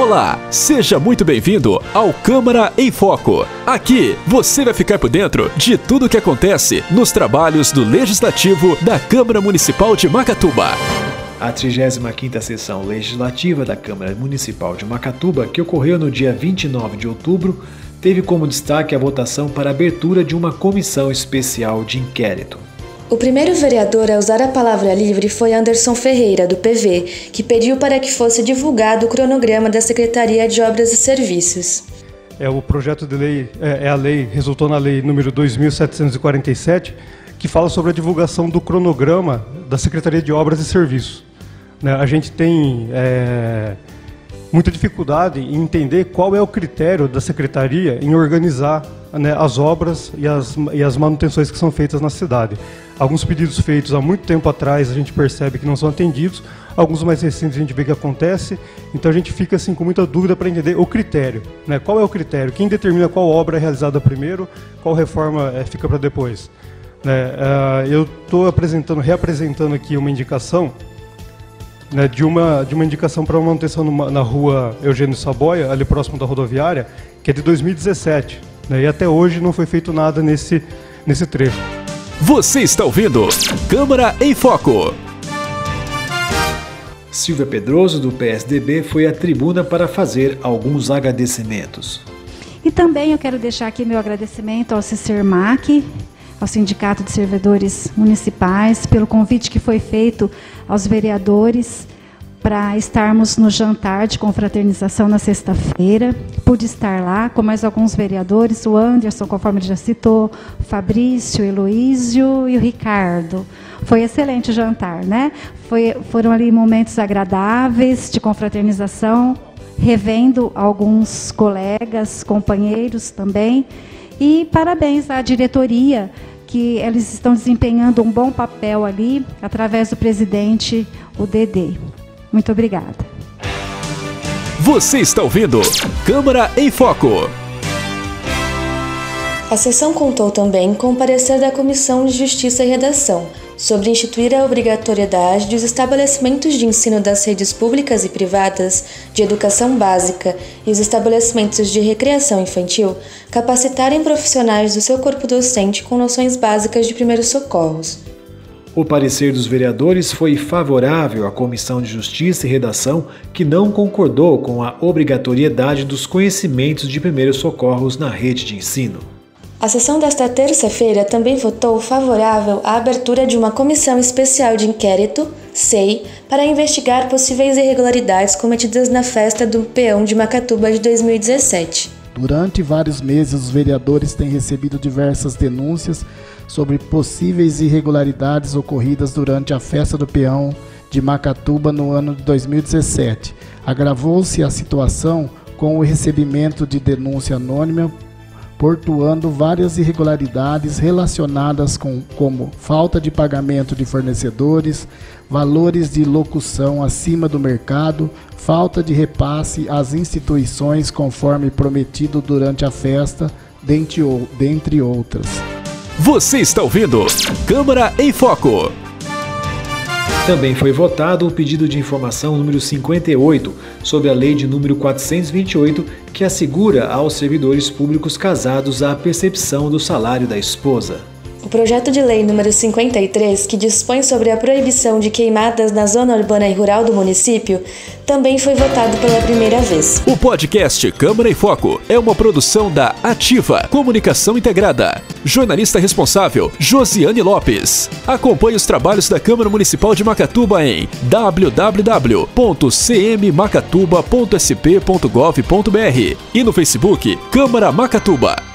Olá, seja muito bem-vindo ao Câmara em Foco. Aqui você vai ficar por dentro de tudo o que acontece nos trabalhos do Legislativo da Câmara Municipal de Macatuba. A 35ª sessão legislativa da Câmara Municipal de Macatuba, que ocorreu no dia 29 de outubro, teve como destaque a votação para a abertura de uma comissão especial de inquérito. O primeiro vereador a usar a palavra livre foi Anderson Ferreira, do PV, que pediu para que fosse divulgado o cronograma da Secretaria de Obras e Serviços. É, o projeto de lei, é, é a lei, resultou na lei número 2747, que fala sobre a divulgação do cronograma da Secretaria de Obras e Serviços. Né, a gente tem é, muita dificuldade em entender qual é o critério da Secretaria em organizar né, as obras e as, e as manutenções que são feitas na cidade. Alguns pedidos feitos há muito tempo atrás a gente percebe que não são atendidos, alguns mais recentes a gente vê que acontece, então a gente fica assim com muita dúvida para entender o critério. Né? Qual é o critério? Quem determina qual obra é realizada primeiro, qual reforma é, fica para depois? Né? Uh, eu estou apresentando, reapresentando aqui uma indicação né, de, uma, de uma indicação para uma manutenção numa, na rua Eugênio Saboia, ali próximo da rodoviária, que é de 2017. Né, e até hoje não foi feito nada nesse, nesse trecho. Você está ouvindo Câmara em Foco. Silvia Pedroso, do PSDB, foi à tribuna para fazer alguns agradecimentos. E também eu quero deixar aqui meu agradecimento ao CICERMAC, ao Sindicato de Servidores Municipais, pelo convite que foi feito aos vereadores para estarmos no jantar de confraternização na sexta-feira. Pude estar lá com mais alguns vereadores, o Anderson, conforme já citou, o Fabrício, o Heloísio e o Ricardo. Foi excelente o jantar, né? Foi, foram ali momentos agradáveis de confraternização, revendo alguns colegas, companheiros também. E parabéns à diretoria que eles estão desempenhando um bom papel ali através do presidente, o Dedê. Muito obrigada. Você está ouvindo Câmara em Foco. A sessão contou também com o parecer da Comissão de Justiça e Redação sobre instituir a obrigatoriedade dos estabelecimentos de ensino das redes públicas e privadas de educação básica e os estabelecimentos de recreação infantil capacitarem profissionais do seu corpo docente com noções básicas de primeiros socorros. O parecer dos vereadores foi favorável à Comissão de Justiça e Redação, que não concordou com a obrigatoriedade dos conhecimentos de primeiros socorros na rede de ensino. A sessão desta terça-feira também votou favorável à abertura de uma comissão especial de inquérito, SEI, para investigar possíveis irregularidades cometidas na festa do peão de Macatuba de 2017. Durante vários meses, os vereadores têm recebido diversas denúncias sobre possíveis irregularidades ocorridas durante a festa do peão de Macatuba no ano de 2017. Agravou-se a situação com o recebimento de denúncia anônima portuando várias irregularidades relacionadas com como falta de pagamento de fornecedores, valores de locução acima do mercado, falta de repasse às instituições conforme prometido durante a festa, dentre outras. Você está ouvindo Câmara em Foco. Também foi votado o pedido de informação número 58 sobre a lei de número 428 que assegura aos servidores públicos casados a percepção do salário da esposa. O projeto de lei número 53, que dispõe sobre a proibição de queimadas na zona urbana e rural do município, também foi votado pela primeira vez. O podcast Câmara em Foco é uma produção da Ativa Comunicação Integrada. Jornalista responsável, Josiane Lopes. Acompanhe os trabalhos da Câmara Municipal de Macatuba em www.cmmacatuba.sp.gov.br e no Facebook Câmara Macatuba.